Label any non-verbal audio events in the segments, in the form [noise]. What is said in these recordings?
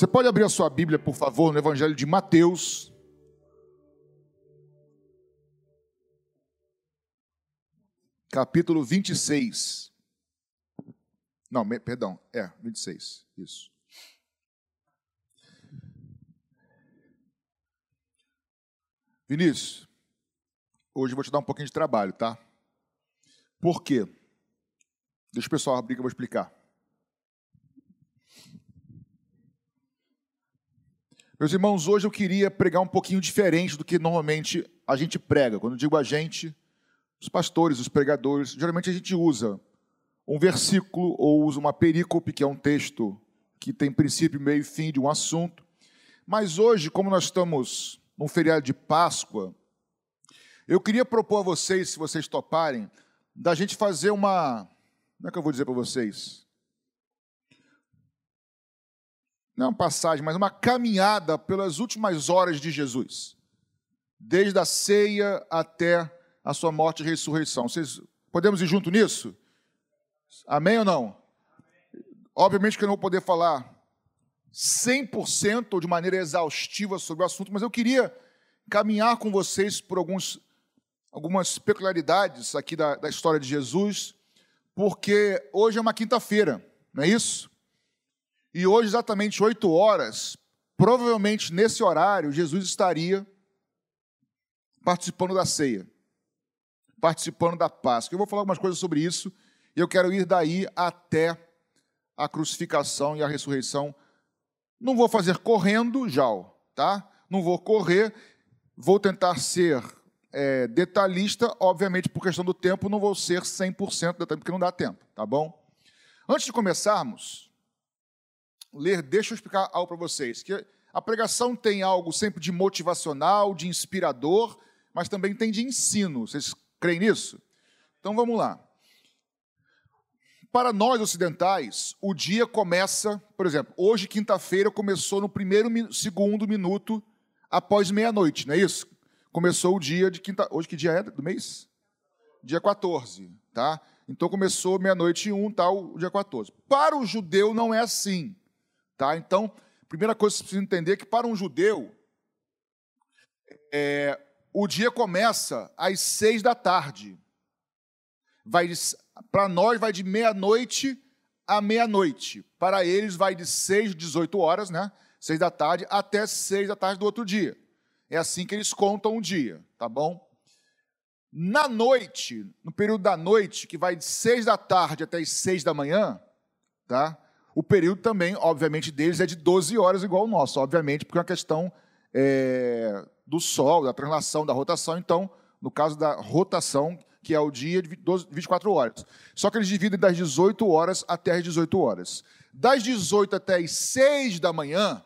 Você pode abrir a sua Bíblia, por favor, no Evangelho de Mateus. Capítulo 26. Não, perdão, é, 26, isso. Vinícius, hoje eu vou te dar um pouquinho de trabalho, tá? Por quê? Deixa o pessoal abrir que eu vou explicar. Meus irmãos, hoje eu queria pregar um pouquinho diferente do que normalmente a gente prega. Quando digo a gente, os pastores, os pregadores, geralmente a gente usa um versículo ou usa uma perícope, que é um texto que tem princípio, meio e fim de um assunto. Mas hoje, como nós estamos num feriado de Páscoa, eu queria propor a vocês, se vocês toparem, da gente fazer uma como é que eu vou dizer para vocês? Não é uma passagem, mas uma caminhada pelas últimas horas de Jesus, desde a ceia até a sua morte e ressurreição. Vocês podemos ir junto nisso? Amém ou não? Obviamente que eu não vou poder falar 100% ou de maneira exaustiva sobre o assunto, mas eu queria caminhar com vocês por alguns, algumas peculiaridades aqui da, da história de Jesus porque hoje é uma quinta-feira, não é isso? E hoje, exatamente 8 horas, provavelmente nesse horário, Jesus estaria participando da ceia, participando da Páscoa. Eu vou falar algumas coisas sobre isso e eu quero ir daí até a crucificação e a ressurreição. Não vou fazer correndo, já, tá? Não vou correr, vou tentar ser é, detalhista, obviamente, por questão do tempo, não vou ser 100% detalhista, porque não dá tempo, tá bom? Antes de começarmos, ler, deixa eu explicar algo para vocês, que a pregação tem algo sempre de motivacional, de inspirador, mas também tem de ensino. Vocês creem nisso? Então vamos lá. Para nós ocidentais, o dia começa, por exemplo, hoje, quinta-feira, começou no primeiro, segundo minuto após meia-noite, não é isso? começou o dia de quinta. Hoje que dia é do mês? Dia 14, tá? Então começou meia-noite e um, tal, o dia 14. Para o judeu não é assim, tá? Então, primeira coisa que você precisa entender é que para um judeu, é, o dia começa às seis da tarde. Para nós vai de meia-noite à meia-noite. Para eles vai de seis, 18 horas, né? Seis da tarde até seis da tarde do outro dia. É assim que eles contam o dia, tá bom? Na noite, no período da noite, que vai de seis da tarde até as seis da manhã, tá? O período também, obviamente, deles é de 12 horas, igual o nosso, obviamente, porque é uma questão é, do Sol, da translação, da rotação. Então, no caso da rotação, que é o dia de 12, 24 horas. Só que eles dividem das 18 horas até as 18 horas. Das 18 até as 6 da manhã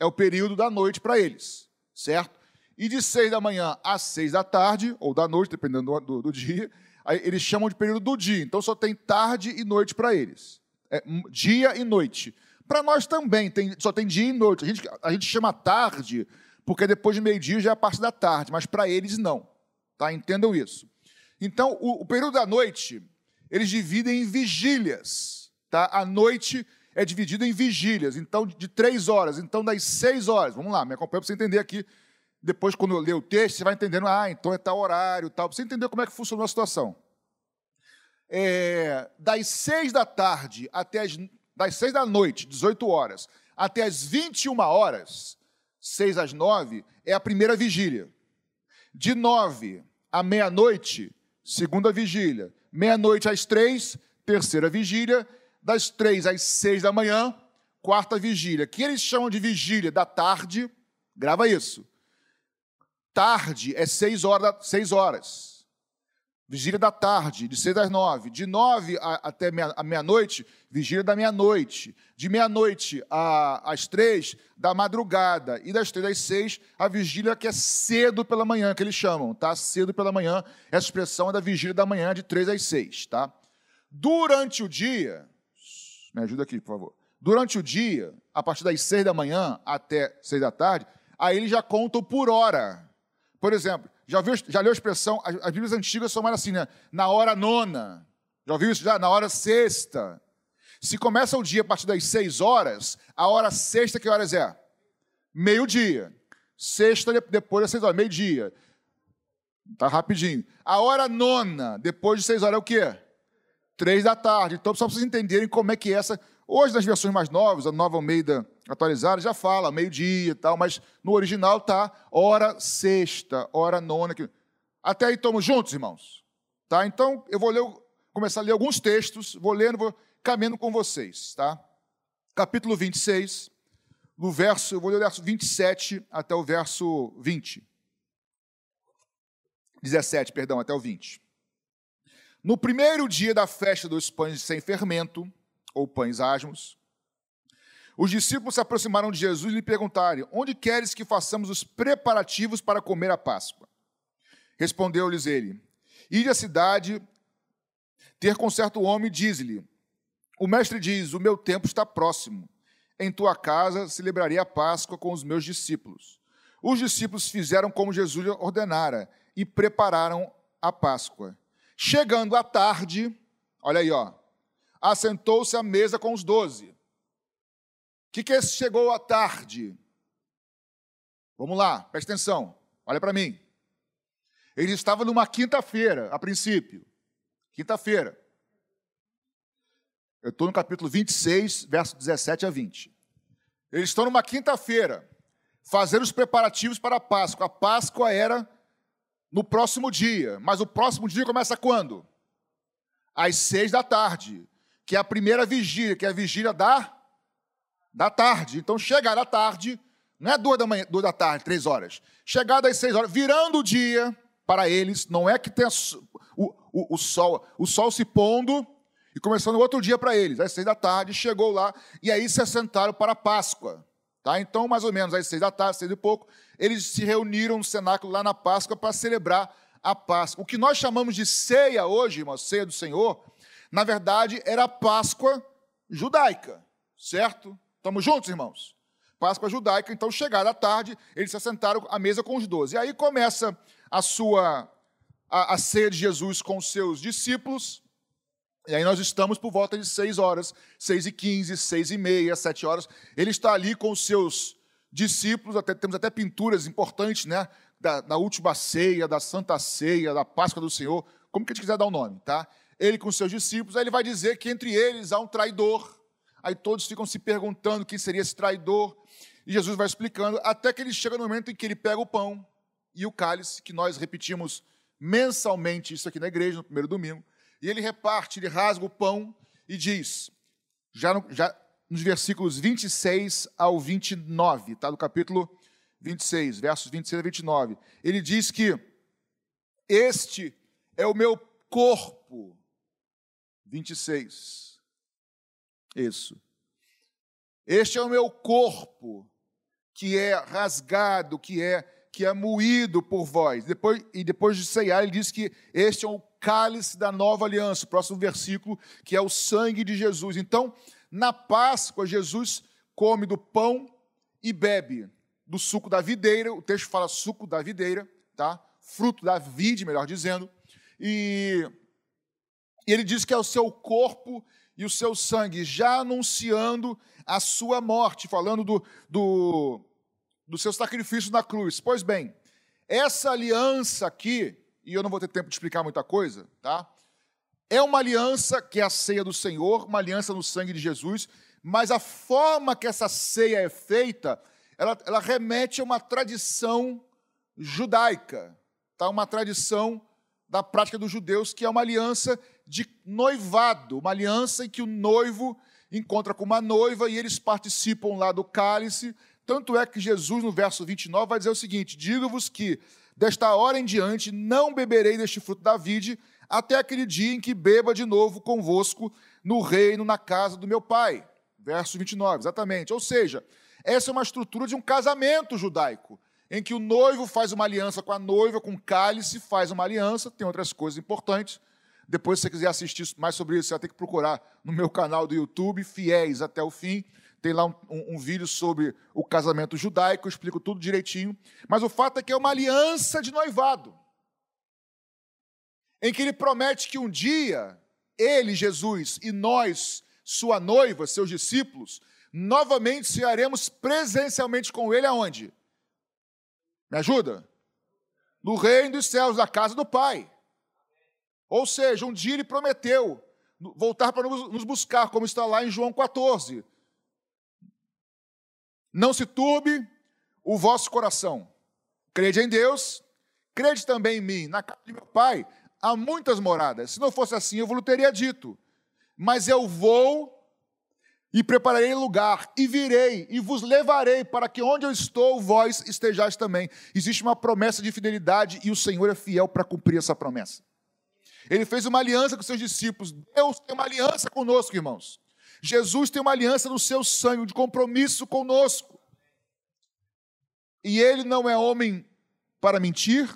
é o período da noite para eles certo? E de seis da manhã às seis da tarde, ou da noite, dependendo do, do, do dia, eles chamam de período do dia. Então só tem tarde e noite para eles. É, dia e noite. Para nós também, tem, só tem dia e noite. A gente, a gente chama tarde, porque depois de meio-dia já é a parte da tarde, mas para eles não. Tá? Entendam isso. Então, o, o, período da noite, eles dividem em vigílias. Tá? A noite é dividido em vigílias, então de três horas, então das seis horas. Vamos lá, me acompanha para você entender aqui. Depois, quando eu ler o texto, você vai entendendo, ah, então é tal horário, tal, para você entender como é que funcionou a situação. É, das seis da tarde até as, das seis da noite, 18 horas, até as 21 horas, seis às nove, é a primeira vigília. De nove à meia-noite, segunda vigília. Meia-noite às três, terceira vigília das três às seis da manhã, quarta vigília, que eles chamam de vigília da tarde, grava isso. Tarde é seis horas, seis horas. Vigília da tarde, de seis às nove. De nove até a meia-noite, vigília da meia-noite. De meia-noite às três, da madrugada. E das três às seis, a vigília que é cedo pela manhã, que eles chamam, tá? Cedo pela manhã. Essa expressão é da vigília da manhã, de três às seis, tá? Durante o dia, me ajuda aqui, por favor. Durante o dia, a partir das seis da manhã até seis da tarde, aí eles já contam por hora. Por exemplo, já, viu, já leu a expressão, as, as Bíblias antigas mais assim, né? Na hora nona. Já ouviu isso já? Na hora sexta. Se começa o dia a partir das seis horas, a hora sexta, que horas é? Meio-dia. Sexta, depois das seis horas, meio-dia. Tá rapidinho. A hora nona, depois de seis horas, é o quê? Três da tarde. Então, só para vocês entenderem como é que é essa. Hoje, nas versões mais novas, a nova Almeida atualizada, já fala meio-dia e tal, mas no original tá hora sexta, hora nona. Até aí estamos juntos, irmãos? Tá? Então, eu vou ler, começar a ler alguns textos, vou lendo, vou caminhando com vocês, tá? Capítulo 26, no verso, eu vou ler o verso 27 até o verso 20. 17, perdão, até o 20. No primeiro dia da festa dos pães sem fermento, ou pães asmos, os discípulos se aproximaram de Jesus e lhe perguntaram: Onde queres que façamos os preparativos para comer a Páscoa? Respondeu-lhes ele: Ide à cidade, ter com certo homem, diz-lhe: O mestre diz: O meu tempo está próximo. Em tua casa celebrarei a Páscoa com os meus discípulos. Os discípulos fizeram como Jesus ordenara e prepararam a Páscoa. Chegando à tarde, olha aí, ó, assentou-se à mesa com os doze. O que, que chegou à tarde? Vamos lá, presta atenção, olha para mim. Ele estava numa quinta-feira, a princípio. Quinta-feira. Eu estou no capítulo 26, verso 17 a 20. Eles estão numa quinta-feira, fazendo os preparativos para a Páscoa. A Páscoa era no próximo dia. Mas o próximo dia começa quando? Às seis da tarde, que é a primeira vigília, que é a vigília da, da tarde. Então, chegar à tarde, não é duas da manhã, duas da tarde, três horas. Chegada às seis horas, virando o dia para eles, não é que tem o, o, o sol, o sol se pondo e começando outro dia para eles, às seis da tarde, chegou lá, e aí se assentaram para a Páscoa. Tá? Então, mais ou menos às seis da tarde, seis e pouco, eles se reuniram no cenáculo lá na Páscoa para celebrar a Páscoa. O que nós chamamos de ceia hoje, irmão, ceia do Senhor, na verdade era a Páscoa judaica, certo? Estamos juntos, irmãos? Páscoa judaica, então, chegada à tarde, eles se assentaram à mesa com os doze. E aí começa a sua a, a ceia de Jesus com os seus discípulos, e aí nós estamos por volta de seis horas, seis e quinze, seis e meia, sete horas. Ele está ali com os seus discípulos, até, temos até pinturas importantes, né? Da, da, última ceia, da Santa Ceia, da Páscoa do Senhor, como que a gente quiser dar o nome, tá? Ele com seus discípulos, aí ele vai dizer que entre eles há um traidor. Aí todos ficam se perguntando quem seria esse traidor. E Jesus vai explicando, até que ele chega no momento em que ele pega o pão e o cálice, que nós repetimos mensalmente isso aqui na igreja, no primeiro domingo e ele reparte, ele rasga o pão e diz, já, no, já nos versículos 26 ao 29, tá? Do capítulo 26, versos 26 a 29. Ele diz que este é o meu corpo. 26. Isso. Este é o meu corpo que é rasgado, que é que é moído por vós. Depois, e depois de ceiar, ele diz que este é o cálice da nova aliança, próximo versículo, que é o sangue de Jesus. Então, na Páscoa, Jesus come do pão e bebe do suco da videira, o texto fala suco da videira, tá? Fruto da vide, melhor dizendo. E, e ele diz que é o seu corpo e o seu sangue, já anunciando a sua morte, falando do, do, do seu sacrifício na cruz. Pois bem, essa aliança aqui e eu não vou ter tempo de explicar muita coisa, tá? É uma aliança que é a ceia do Senhor, uma aliança no sangue de Jesus, mas a forma que essa ceia é feita, ela, ela remete a uma tradição judaica, tá? Uma tradição da prática dos judeus, que é uma aliança de noivado, uma aliança em que o noivo encontra com uma noiva e eles participam lá do cálice. Tanto é que Jesus, no verso 29, vai dizer o seguinte: Digo-vos que Desta hora em diante não beberei deste fruto da vide, até aquele dia em que beba de novo convosco no reino, na casa do meu pai. Verso 29, exatamente. Ou seja, essa é uma estrutura de um casamento judaico, em que o noivo faz uma aliança com a noiva, com o cálice, faz uma aliança, tem outras coisas importantes. Depois, se você quiser assistir mais sobre isso, você vai ter que procurar no meu canal do YouTube, Fiéis até o Fim. Tem lá um, um, um, vídeo sobre o casamento judaico, eu explico tudo direitinho. Mas o fato é que é uma aliança de noivado. Em que ele promete que um dia, ele, Jesus, e nós sua noiva, seus discípulos, novamente cearemos presencialmente com ele aonde? Me ajuda? No reino dos céus, na casa do Pai. Ou seja, um dia ele prometeu voltar para nos buscar, como está lá em João 14. Não se turbe o vosso coração. Crede em Deus, crede também em mim. Na casa de meu pai há muitas moradas. Se não fosse assim, eu vos teria dito. Mas eu vou e prepararei lugar, e virei, e vos levarei, para que onde eu estou, vós estejais também. Existe uma promessa de fidelidade, e o Senhor é fiel para cumprir essa promessa. Ele fez uma aliança com seus discípulos. Deus tem uma aliança conosco, irmãos. Jesus tem uma aliança no seu sangue, de compromisso conosco. E ele não é homem para mentir,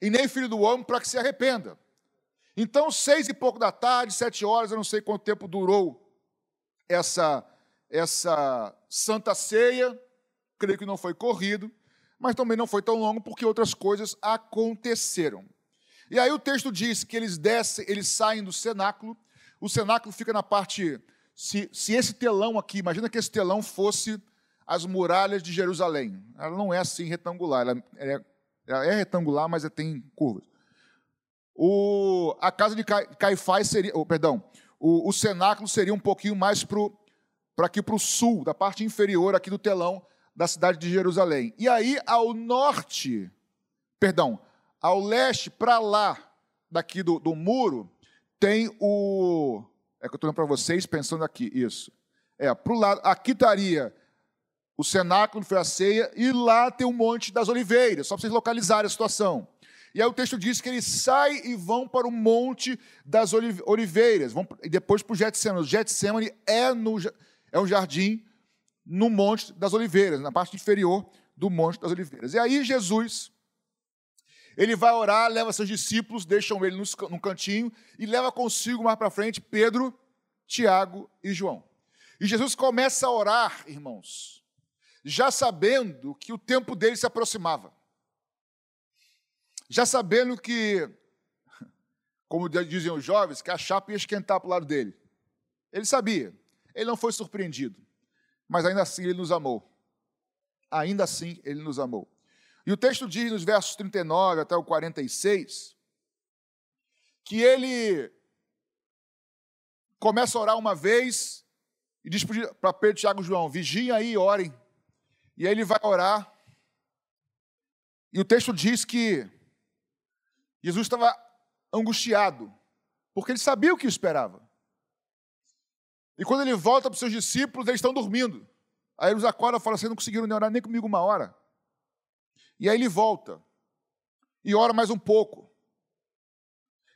e nem filho do homem para que se arrependa. Então, seis e pouco da tarde, sete horas, eu não sei quanto tempo durou essa, essa santa ceia, creio que não foi corrido, mas também não foi tão longo porque outras coisas aconteceram. E aí o texto diz que eles descem, eles saem do cenáculo, o cenáculo fica na parte. Se, se esse telão aqui, imagina que esse telão fosse as muralhas de Jerusalém. Ela não é assim retangular, ela é, ela é retangular, mas tem curvas. O, a casa de Caifás seria, oh, perdão, o, o cenáculo seria um pouquinho mais para aqui para o sul, da parte inferior aqui do telão da cidade de Jerusalém. E aí, ao norte, perdão, ao leste, para lá, daqui do, do muro, tem o. É que eu estou olhando para vocês, pensando aqui, isso. É, para o lado, aqui estaria o cenáculo, foi a ceia, e lá tem o Monte das Oliveiras, só para vocês localizarem a situação. E aí o texto diz que eles saem e vão para o Monte das Oliveiras, vão, e depois para o Getsemane. O Getsemane é, no, é um jardim no Monte das Oliveiras, na parte inferior do Monte das Oliveiras. E aí Jesus, ele vai orar, leva seus discípulos, deixam ele no cantinho e leva consigo mais para frente Pedro, Tiago e João. E Jesus começa a orar, irmãos, já sabendo que o tempo dele se aproximava já sabendo que, como dizem os jovens, que a chapa ia esquentar para o lado dele. Ele sabia, ele não foi surpreendido, mas ainda assim ele nos amou. Ainda assim ele nos amou. E o texto diz nos versos 39 até o 46 que ele começa a orar uma vez e diz para Pedro, Tiago e João: vigiem aí e orem. E aí ele vai orar. E o texto diz que Jesus estava angustiado, porque ele sabia o que esperava. E quando ele volta para os seus discípulos, eles estão dormindo. Aí eles acordam e falam assim: não conseguiram orar nem comigo uma hora. E aí ele volta e ora mais um pouco.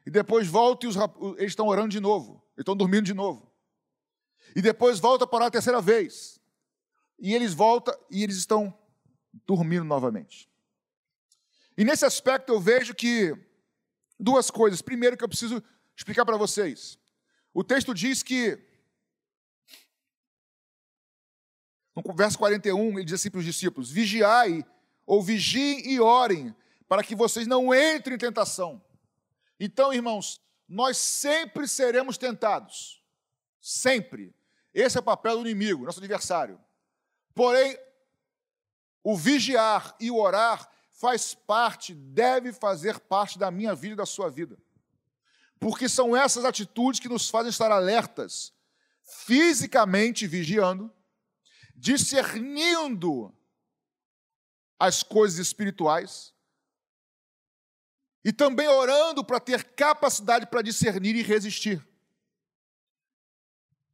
E depois volta e os, eles estão orando de novo. Eles estão dormindo de novo. E depois volta para orar a terceira vez. E eles voltam e eles estão dormindo novamente. E nesse aspecto eu vejo que duas coisas. Primeiro, que eu preciso explicar para vocês. O texto diz que, no verso 41, ele diz assim para os discípulos: Vigiai, ou vigiem e orem, para que vocês não entrem em tentação. Então, irmãos, nós sempre seremos tentados. Sempre. Esse é o papel do inimigo, nosso adversário. Porém, o vigiar e o orar faz parte, deve fazer parte da minha vida e da sua vida. Porque são essas atitudes que nos fazem estar alertas, fisicamente vigiando, discernindo as coisas espirituais e também orando para ter capacidade para discernir e resistir.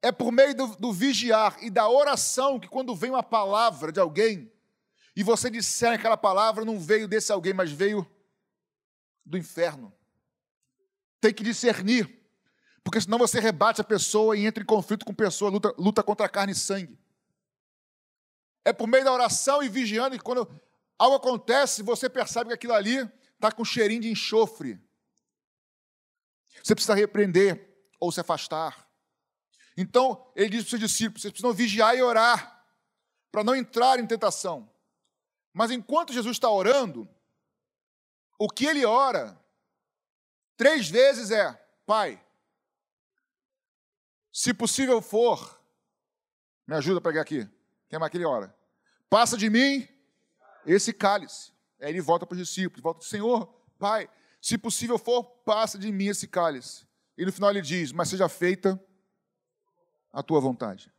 É por meio do, do, vigiar e da oração que, quando vem uma palavra de alguém, e você disser aquela palavra, não veio desse alguém, mas veio do inferno. Tem que discernir, porque senão você rebate a pessoa e entra em conflito com a pessoa, luta, luta contra a carne e sangue. É por meio da oração e vigiando, e quando algo acontece, você percebe que aquilo ali está com cheirinho de enxofre. Você precisa repreender ou se afastar. Então, ele diz para os seus discípulos: vocês precisam vigiar e orar, para não entrar em tentação. Mas enquanto Jesus está orando, o que ele ora três vezes é: Pai, Se possível for, me ajuda a pregar aqui. Quem é aquele hora? Passa de mim esse cálice. Aí ele volta para os discípulos, volta para o Senhor, Pai, se possível for, passa de mim esse cálice. E no final ele diz: Mas seja feita a tua vontade.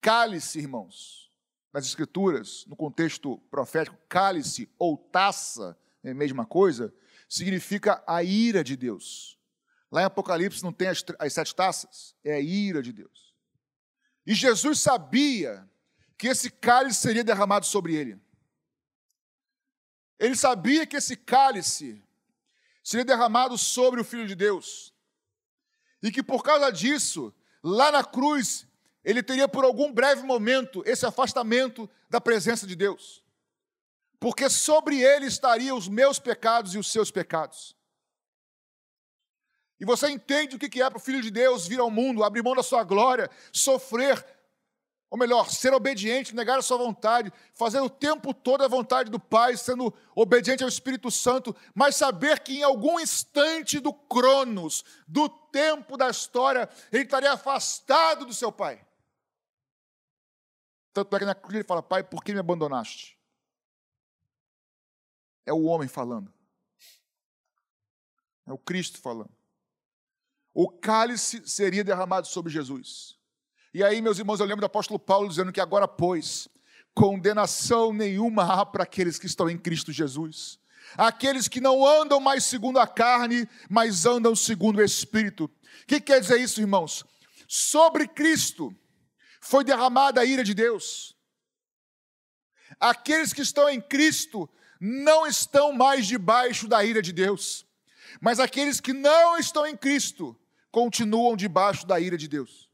Cálice, irmãos, nas Escrituras, no contexto profético, cálice ou taça, é a mesma coisa, significa a ira de Deus. Lá em Apocalipse não tem as, as sete taças, é a ira de Deus. E Jesus sabia que esse cálice seria derramado sobre ele. Ele sabia que esse cálice seria derramado sobre o Filho de Deus. E que por causa disso, lá na cruz, ele teria por algum breve momento esse afastamento da presença de Deus. Porque sobre ele estariam os meus pecados e os seus pecados. E você entende o que é para o Filho de Deus vir ao mundo, abrir mão da sua glória, sofrer ou melhor, ser obediente, negar a sua vontade, fazer o tempo todo a vontade do Pai, sendo obediente ao Espírito Santo, mas saber que em algum instante do cronos, do tempo da história, ele estaria afastado do seu Pai. Tanto é que na cruz ele fala: Pai, por que me abandonaste? É o homem falando. É o Cristo falando. O cálice seria derramado sobre Jesus. E aí, meus irmãos, eu lembro do apóstolo Paulo dizendo que agora, pois, condenação nenhuma há para aqueles que estão em Cristo Jesus. Aqueles que não andam mais segundo a carne, mas andam segundo o Espírito. O que quer dizer isso, irmãos? Sobre Cristo foi derramada a ira de Deus. Aqueles que estão em Cristo não estão mais debaixo da ira de Deus, mas aqueles que não estão em Cristo continuam debaixo da ira de Deus.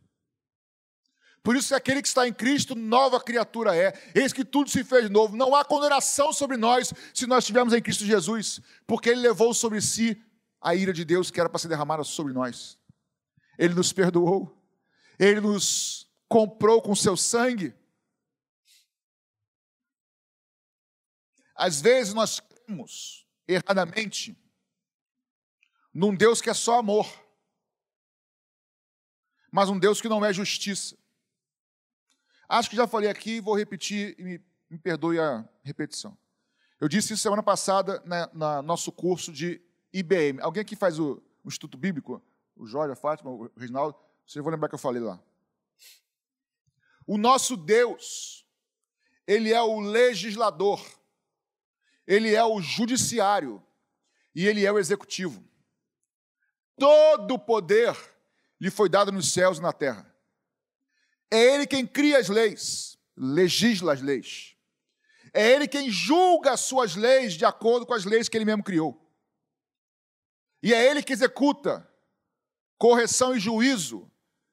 Por isso, aquele que está em Cristo, nova criatura é. Eis que tudo se fez novo. Não há condenação sobre nós se nós estivermos em Cristo Jesus, porque Ele levou sobre si a ira de Deus que era para ser derramada sobre nós. Ele nos perdoou, Ele nos comprou com seu sangue. Às vezes nós cremos erradamente num Deus que é só amor, mas um Deus que não é justiça. Acho que já falei aqui, vou repetir e me, me perdoe a repetição. Eu disse isso semana passada na nosso curso de IBM. Alguém aqui faz o, o Instituto Bíblico? O Jorge, a Fátima, o Reginaldo? Vocês vão lembrar que eu falei lá. O nosso Deus, Ele é o legislador, Ele é o judiciário e Ele é o executivo. Todo o poder lhe foi dado nos céus e na terra. É Ele quem cria as leis, legisla as leis. É Ele quem julga as suas leis de acordo com as leis que Ele mesmo criou. E é Ele que executa correção e juízo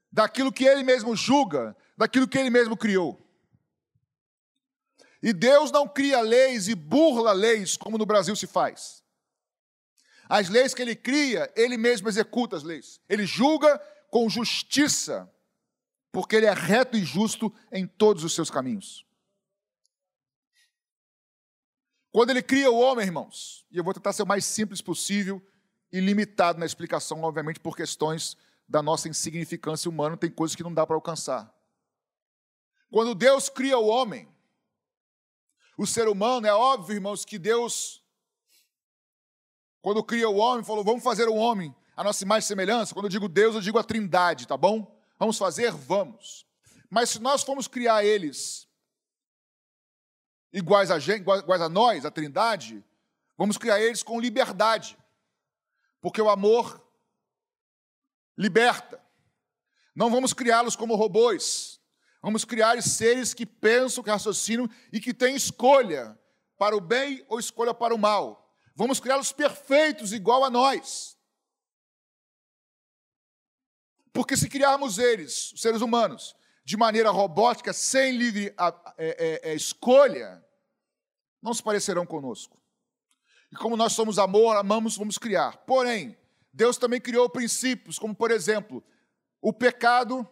daquilo que Ele mesmo julga, daquilo que Ele mesmo criou. E Deus não cria leis e burla leis como no Brasil se faz. As leis que Ele cria, Ele mesmo executa as leis. Ele julga com justiça porque ele é reto e justo em todos os seus caminhos. Quando ele cria o homem, irmãos, e eu vou tentar ser o mais simples possível e limitado na explicação, obviamente, por questões da nossa insignificância humana, tem coisas que não dá para alcançar. Quando Deus cria o homem, o ser humano, é óbvio, irmãos, que Deus, quando cria o homem, falou: vamos fazer o homem a nossa imagem e semelhança. Quando eu digo Deus, eu digo a trindade, tá bom? Vamos fazer? Vamos. Mas se nós formos criar eles iguais a, gente, iguais a nós, a Trindade, vamos criar eles com liberdade. Porque o amor liberta. Não vamos criá-los como robôs. Vamos criar seres que pensam, que raciocinam e que têm escolha para o bem ou escolha para o mal. Vamos criá-los perfeitos, igual a nós. Porque se criarmos eles, os seres humanos, de maneira robótica, sem livre é, é, é, escolha, não se parecerão conosco. E como nós somos amor, amamos, vamos criar. Porém, Deus também criou princípios, como por exemplo, o pecado,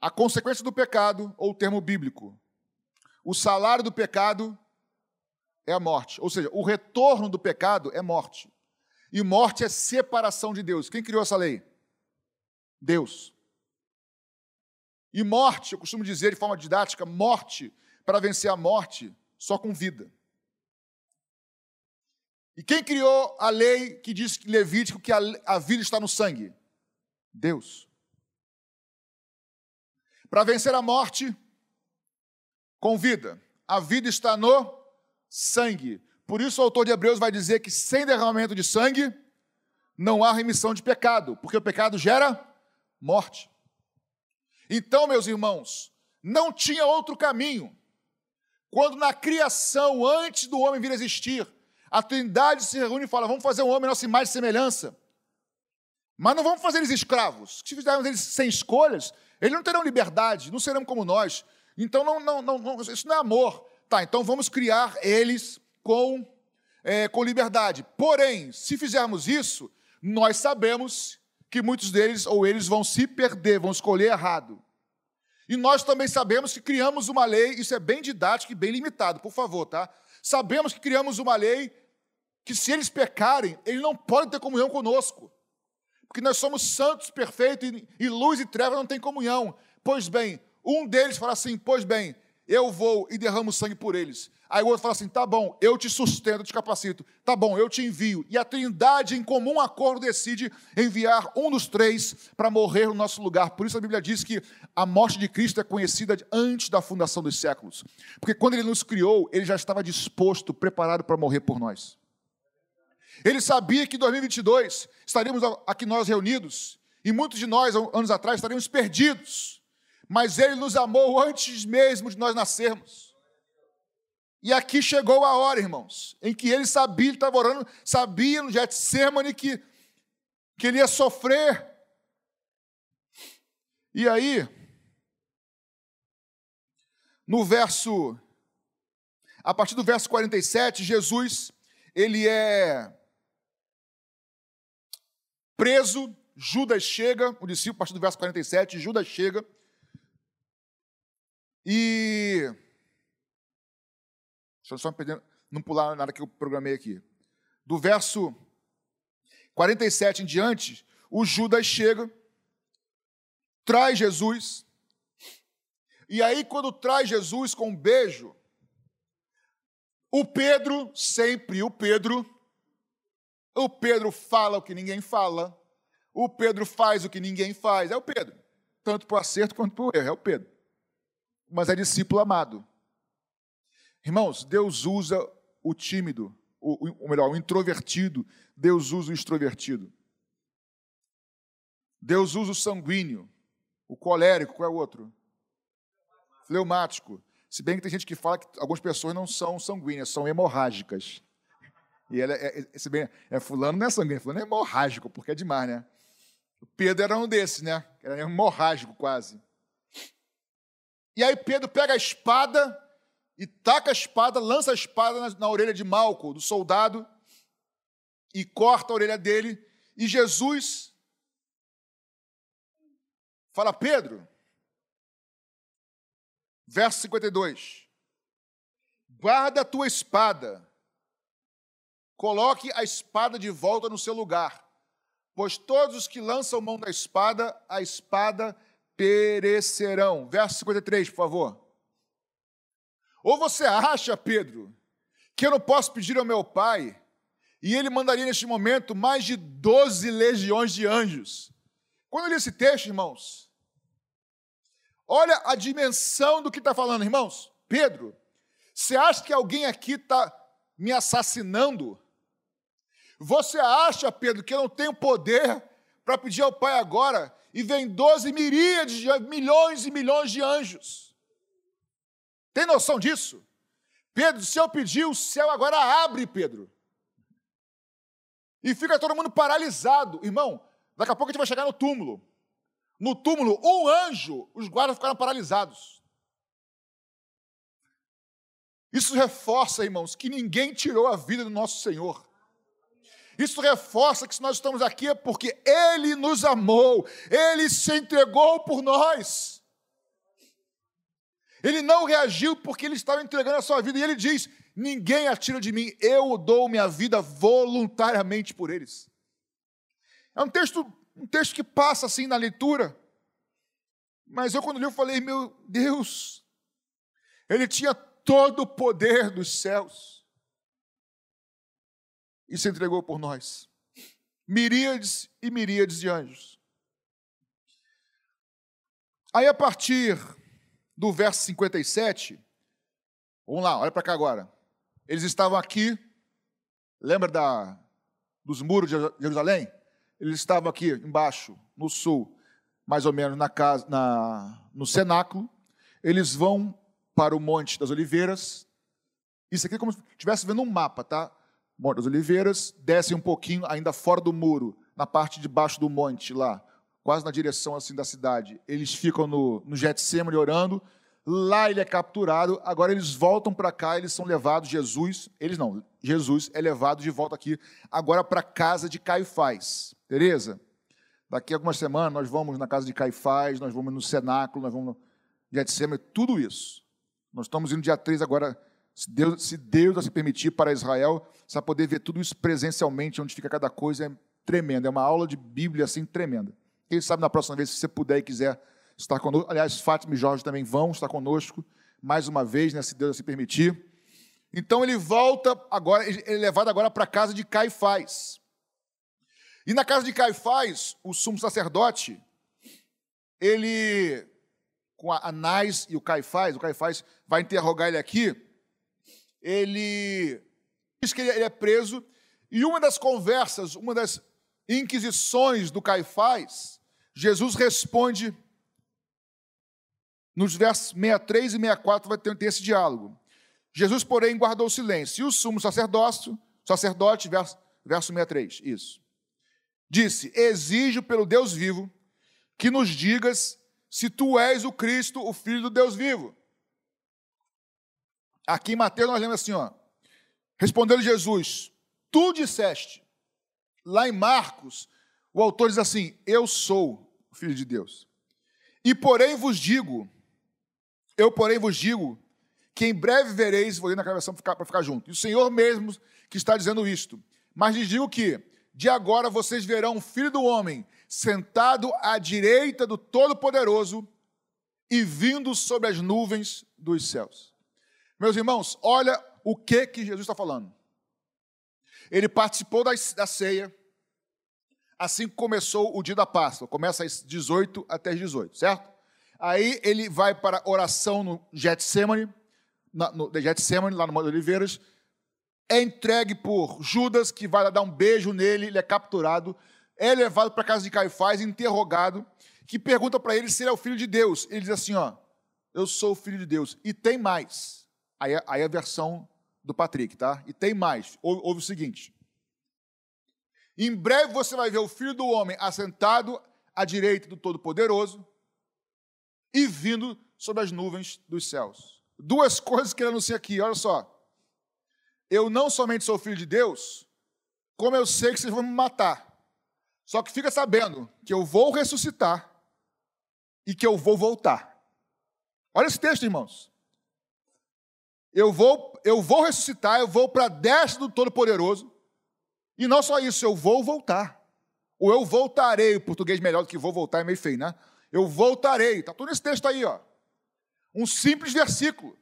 a consequência do pecado, ou o termo bíblico. O salário do pecado é a morte. Ou seja, o retorno do pecado é morte. E morte é separação de Deus. Quem criou essa lei? Deus. E morte, eu costumo dizer de forma didática, morte, para vencer a morte, só com vida. E quem criou a lei que diz que Levítico que a, a vida está no sangue? Deus. Para vencer a morte, com vida. A vida está no sangue. Por isso o autor de Hebreus vai dizer que sem derramamento de sangue não há remissão de pecado, porque o pecado gera morte. Então, meus irmãos, não tinha outro caminho. Quando na criação, antes do homem vir a existir, a Trindade se reúne e fala: vamos fazer um homem nossa imagem e semelhança. Mas não vamos fazer eles escravos. Se fizermos eles sem escolhas, eles não terão liberdade, não serão como nós. Então, não, não, não, isso não é amor. Tá, então vamos criar eles com, é, com liberdade. Porém, se fizermos isso, nós sabemos que muitos deles ou eles vão se perder, vão escolher errado. E nós também sabemos que criamos uma lei, isso é bem didático e bem limitado, por favor, tá? Sabemos que criamos uma lei que se eles pecarem, eles não podem ter comunhão conosco. Porque nós somos santos, perfeitos, e luz e treva não têm comunhão. Pois bem, um deles fala assim: Pois bem, eu vou e derramo sangue por eles. Aí o outro fala assim: tá bom, eu te sustento, te capacito. Tá bom, eu te envio. E a Trindade, em comum acordo, decide enviar um dos três para morrer no nosso lugar. Por isso a Bíblia diz que a morte de Cristo é conhecida antes da fundação dos séculos. Porque quando ele nos criou, ele já estava disposto, preparado para morrer por nós. Ele sabia que em 2022 estaríamos aqui nós reunidos, e muitos de nós, anos atrás, estaríamos perdidos. Mas ele nos amou antes mesmo de nós nascermos. E aqui chegou a hora, irmãos, em que ele sabia, ele estava orando, sabia no Getsemane que, que ele ia sofrer. E aí, no verso, a partir do verso 47, Jesus, ele é preso, Judas chega, o discípulo, a partir do verso 47, Judas chega, e Eu só não pular nada que eu programei aqui. Do verso 47 em diante, o Judas chega, traz Jesus, e aí, quando traz Jesus com um beijo, o Pedro, sempre o Pedro, o Pedro fala o que ninguém fala, o Pedro faz o que ninguém faz, é o Pedro, tanto para o acerto quanto para o erro, é o Pedro, mas é discípulo amado. Irmãos, Deus usa o tímido, ou melhor, o introvertido, Deus usa o extrovertido. Deus usa o sanguíneo, o colérico, qual é o outro? Fleumático. Se bem que tem gente que fala que algumas pessoas não são sanguíneas, são hemorrágicas. E ela é, é, se bem, é fulano não é sanguíneo, fulano é hemorrágico, porque é demais, né? O Pedro era um desses, né? Era hemorrágico quase. E aí Pedro pega a espada e taca a espada, lança a espada na, na orelha de Malco, do soldado, e corta a orelha dele. E Jesus fala: Pedro, verso 52, guarda a tua espada, coloque a espada de volta no seu lugar, pois todos os que lançam mão da espada, a espada perecerão. Verso 53, por favor. Ou você acha, Pedro, que eu não posso pedir ao meu pai e ele mandaria neste momento mais de 12 legiões de anjos? Quando eu li esse texto, irmãos, olha a dimensão do que está falando, irmãos. Pedro, você acha que alguém aqui está me assassinando? Você acha, Pedro, que eu não tenho poder para pedir ao Pai agora e vem 12 miríades, milhões e milhões de anjos? Tem noção disso? Pedro, se eu pedir, o céu agora abre, Pedro. E fica todo mundo paralisado. Irmão, daqui a pouco a gente vai chegar no túmulo. No túmulo, um anjo, os guardas ficaram paralisados. Isso reforça, irmãos, que ninguém tirou a vida do nosso Senhor. Isso reforça que se nós estamos aqui é porque Ele nos amou, Ele se entregou por nós. Ele não reagiu porque ele estava entregando a sua vida. E ele diz: Ninguém atira de mim, eu dou minha vida voluntariamente por eles. É um texto, um texto que passa assim na leitura. Mas eu, quando li, eu falei: Meu Deus, ele tinha todo o poder dos céus e se entregou por nós. Miríades e miríades de anjos. Aí, a partir do verso 57, vamos lá, olha para cá agora. Eles estavam aqui, lembra da, dos muros de Jerusalém? Eles estavam aqui embaixo, no sul, mais ou menos na casa, na, no cenáculo. Eles vão para o Monte das Oliveiras. Isso aqui é como se estivesse vendo um mapa, tá? Monte das Oliveiras, descem um pouquinho, ainda fora do muro, na parte de baixo do monte lá, quase na direção assim da cidade. Eles ficam no, no Getsemane orando. Lá ele é capturado. Agora eles voltam para cá, eles são levados. Jesus, eles não, Jesus é levado de volta aqui, agora para a casa de Caifás. Beleza? Daqui a algumas semanas nós vamos na casa de Caifás, nós vamos no cenáculo, nós vamos no Getsemane, tudo isso. Nós estamos indo dia 3 agora, se Deus, se Deus se permitir, para Israel, vai poder ver tudo isso presencialmente, onde fica cada coisa, é tremendo. É uma aula de Bíblia assim tremenda. Quem sabe na próxima vez, se você puder e quiser estar conosco. Aliás, Fátima e Jorge também vão estar conosco mais uma vez, né, se Deus se permitir. Então ele volta agora, ele é levado agora para a casa de Caifás. E na casa de Caifás, o sumo sacerdote, ele, com a Anás e o Caifás, o Caifás vai interrogar ele aqui, ele diz que ele é preso, e uma das conversas, uma das inquisições do Caifás, Jesus responde nos versos 63 e 64 vai ter, esse diálogo. Jesus, porém, guardou silêncio. E o sumo sacerdócio, sacerdote, verso, verso 63, isso. Disse: Exijo pelo Deus vivo que nos digas se tu és o Cristo, o Filho do Deus vivo. Aqui em Mateus nós lemos assim, ó. Respondeu Jesus: Tu disseste. Lá em Marcos, o autor diz assim: Eu sou o Filho de Deus. E porém vos digo, eu porém vos digo, que em breve vereis, vou ler na gravação para ficar junto. E o Senhor mesmo que está dizendo isto. Mas lhes digo que, de agora vocês verão o Filho do Homem sentado à direita do Todo-Poderoso e vindo sobre as nuvens dos céus. Meus irmãos, olha o que, que Jesus está falando. Ele participou da, da ceia, assim começou o dia da Páscoa. Começa às 18 até às 18, certo? Aí ele vai para oração no Getsemane, no Getsemane, lá no Monte Oliveiras, é entregue por Judas, que vai dar um beijo nele, ele é capturado, é levado para a casa de Caifás, interrogado, que pergunta para ele se ele é o filho de Deus. Ele diz assim: ó, eu sou o filho de Deus. E tem mais. Aí, aí a versão do Patrick, tá? E tem mais. Ouve o seguinte: em breve você vai ver o filho do homem assentado à direita do Todo-Poderoso e vindo sobre as nuvens dos céus. Duas [laughs] coisas que ele anuncia aqui, olha só. Eu não somente sou filho de Deus, como eu sei que vocês vão me matar. Só que fica sabendo que eu vou ressuscitar e que eu vou voltar. Olha esse texto, irmãos. Eu vou, eu vou ressuscitar, eu vou para a destra do Todo-Poderoso. E não só isso, eu vou voltar. Ou eu voltarei, o português melhor do que vou voltar é meio feio, né? Eu voltarei. Está tudo nesse texto aí, ó. Um simples versículo.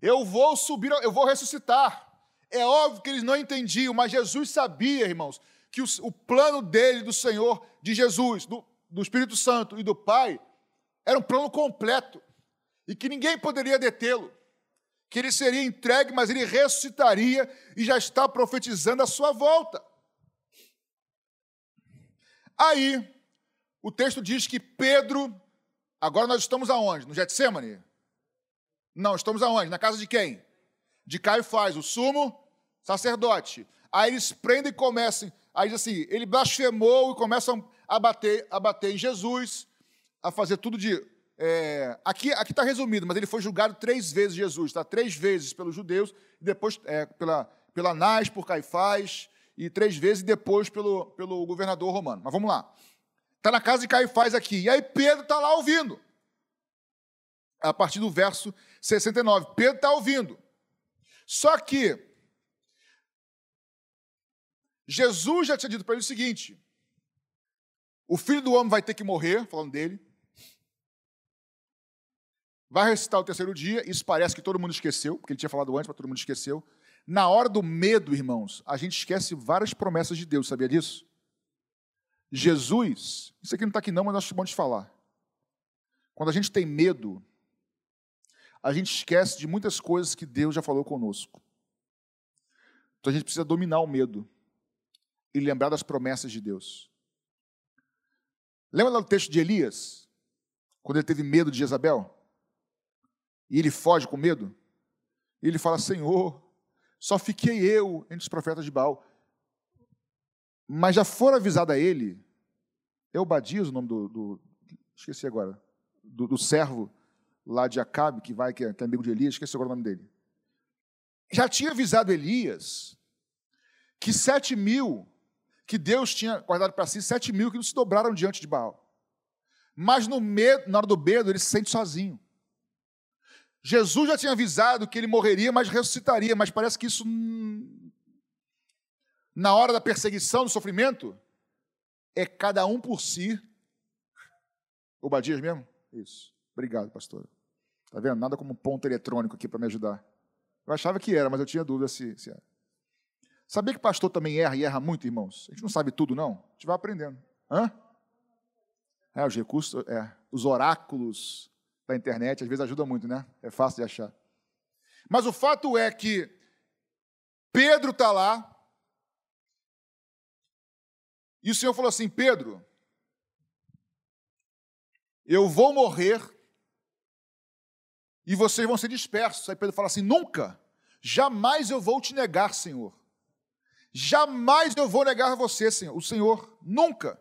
Eu vou subir, eu vou ressuscitar. É óbvio que eles não entendiam, mas Jesus sabia, irmãos, que o, o plano dele, do Senhor, de Jesus, do, do Espírito Santo e do Pai, era um plano completo e que ninguém poderia detê-lo. Que ele seria entregue, mas ele ressuscitaria e já está profetizando a sua volta. Aí, o texto diz que Pedro, agora nós estamos aonde? No Getsemane? Não, estamos aonde? Na casa de quem? De Caifás, o sumo sacerdote. Aí eles prendem e começam, aí diz assim, ele blasfemou e começam a bater, a bater em Jesus, a fazer tudo de. É, aqui está resumido, mas ele foi julgado três vezes, Jesus, tá? Três vezes pelos judeus, depois é, pela, pela Anás, por Caifás, e três vezes depois pelo, pelo governador romano. Mas vamos lá. Está na casa de Caifás aqui. E aí Pedro está lá ouvindo. a partir do verso 69. Pedro está ouvindo. Só que Jesus já tinha dito para ele o seguinte: o filho do homem vai ter que morrer, falando dele, vai recitar o terceiro dia, isso parece que todo mundo esqueceu, porque ele tinha falado antes, mas todo mundo esqueceu. Na hora do medo, irmãos, a gente esquece várias promessas de Deus, sabia disso? Jesus, isso aqui não está aqui não, mas nós bom de falar. Quando a gente tem medo, a gente esquece de muitas coisas que Deus já falou conosco. Então a gente precisa dominar o medo e lembrar das promessas de Deus. Lembra lá do texto de Elias? Quando ele teve medo de Jezabel? E ele foge com medo? E ele fala: Senhor, só fiquei eu entre os profetas de Baal. Mas já for avisado a ele, é o Badias o nome do, do esqueci agora, do, do, servo lá de Acabe, que vai, que é, que é amigo de Elias, esqueci agora o nome dele. Já tinha avisado Elias que sete mil que Deus tinha guardado para si sete mil que não se dobraram diante de Baal. Mas no medo, na hora do medo, ele se sente sozinho. Jesus já tinha avisado que ele morreria, mas ressuscitaria, mas parece que isso, na hora da perseguição, do sofrimento, é cada um por si. O Badias mesmo? Isso. Obrigado, pastor. Está vendo? Nada como um ponto eletrônico aqui para me ajudar. Eu achava que era, mas eu tinha dúvida se, se era. Sabia que pastor também erra e erra muito, irmãos? A gente não sabe tudo, não. A gente vai aprendendo. Hã? É, os recursos, é, os oráculos da internet às vezes ajudam muito, né? É fácil de achar. Mas o fato é que Pedro está lá e o Senhor falou assim: Pedro, eu vou morrer e vocês vão ser dispersos. Aí Pedro fala assim: Nunca, jamais eu vou te negar, Senhor. Jamais eu vou negar a você, Senhor, o Senhor, nunca.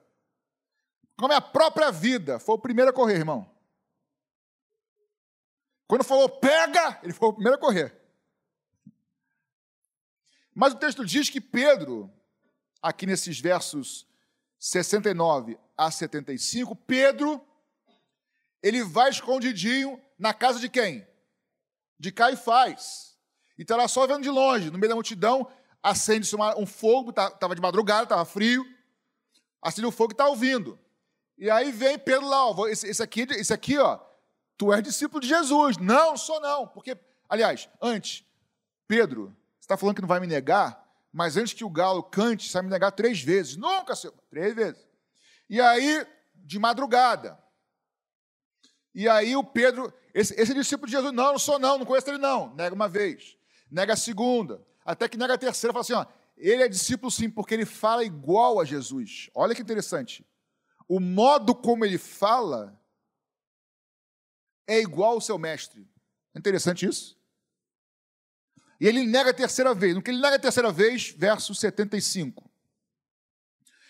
Com a minha própria vida, foi o primeiro a correr, irmão. Quando falou pega, ele foi o primeiro a correr. Mas o texto diz que Pedro, aqui nesses versos 69 a 75, Pedro, ele vai escondidinho na casa de quem? De Caifás. E está lá só vendo de longe, no meio da multidão, acende-se um fogo, estava tá, de madrugada, estava frio, acende o fogo e está ouvindo. E aí vem Pedro lá, ó, esse, esse, aqui, esse aqui, ó, tu és discípulo de Jesus. Não, sou não, porque, aliás, antes, Pedro, você está falando que não vai me negar, mas antes que o galo cante, você vai me negar três vezes. Nunca, Senhor, três vezes. E aí, de madrugada, e aí o Pedro, esse, esse discípulo de Jesus, não, não sou não, não conheço ele não, nega uma vez, nega a segunda, até que nega a terceira, fala assim: ó, ele é discípulo sim, porque ele fala igual a Jesus. Olha que interessante. O modo como ele fala é igual ao seu mestre. É interessante isso? E ele nega a terceira vez. No que ele nega a terceira vez, verso 75.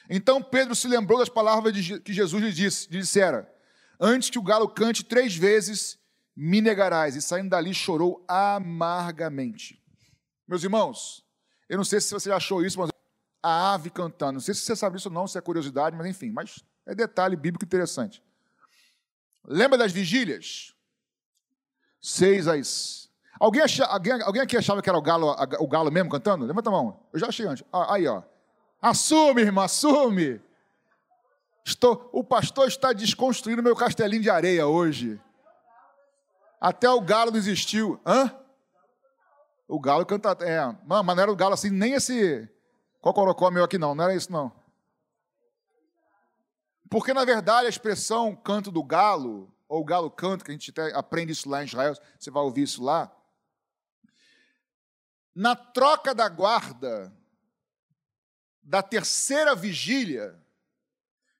Então Pedro se lembrou das palavras que Jesus lhe disse, lhe dissera: Antes que o galo cante três vezes, me negarás. E saindo dali chorou amargamente. Meus irmãos, eu não sei se você já achou isso, mas a ave cantando. Não sei se você sabe isso ou não, se é curiosidade, mas enfim, mas é detalhe bíblico interessante. Lembra das vigílias? Seis às. Alguém, acha, alguém, alguém aqui achava que era o galo, o galo mesmo cantando? Levanta a mão. Eu já achei antes. Ah, aí, ó. Assume, irmão, assume. Estou, o pastor está desconstruindo meu castelinho de areia hoje. Até o galo desistiu. Hã? O galo canta. É, mas não era o galo assim, nem esse. Cocorocó meu aqui não, não era isso não. Porque, na verdade, a expressão canto do galo, ou galo canto, que a gente aprende isso lá em Israel, você vai ouvir isso lá. Na troca da guarda da terceira vigília,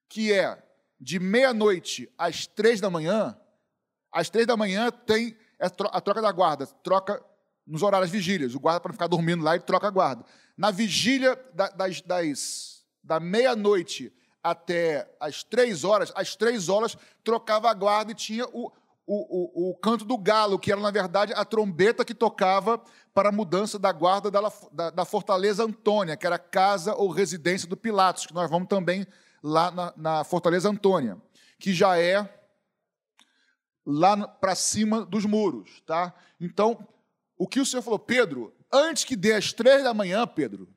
que é de meia-noite às três da manhã, às três da manhã tem a troca da guarda, troca nos horários vigílias. O guarda, para não ficar dormindo lá, ele troca a guarda. Na vigília das, das da meia-noite até as três horas, às três horas, trocava a guarda e tinha o, o, o, o, canto do galo, que era, na verdade, a trombeta que tocava para a mudança da guarda da, da, da Fortaleza Antônia, que era casa ou residência do Pilatos, que nós vamos também lá na, na Fortaleza Antônia, que já é lá para cima dos muros, tá? Então, o que o Senhor falou, Pedro, antes que dê as três da manhã, Pedro,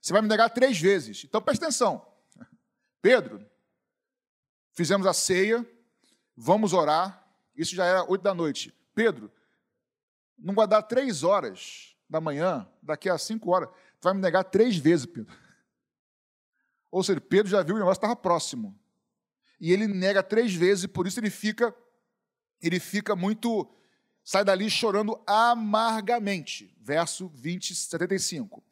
você vai me negar três vezes. Então, presta atenção. Pedro, fizemos a ceia, vamos orar, isso já era oito da noite. Pedro, não vai dar três horas da manhã, daqui a cinco horas, tu vai me negar três vezes, Pedro. Ou seja, Pedro já viu o negócio estava próximo. E ele nega três vezes, e por isso ele fica, ele fica muito, sai dali chorando amargamente. Verso 20, 75.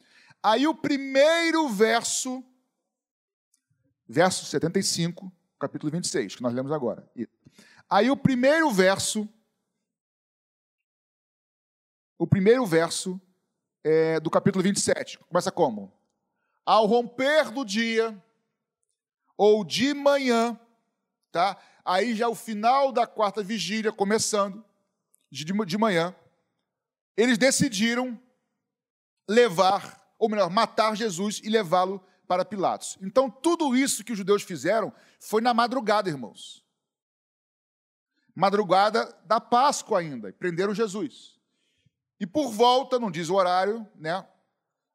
Aí o primeiro verso, verso 75, capítulo 26, que nós lemos agora. Aí o primeiro verso, o primeiro verso é, do capítulo 27, começa como? Ao romper do dia, ou de manhã, tá? Aí já o final da quarta vigília, começando, de, de manhã, eles decidiram levar, ou melhor, matar Jesus e levá-lo para Pilatos. Então, tudo isso que os judeus fizeram foi na madrugada, irmãos. Madrugada da Páscoa ainda, e prenderam Jesus. E por volta, não diz o horário, né?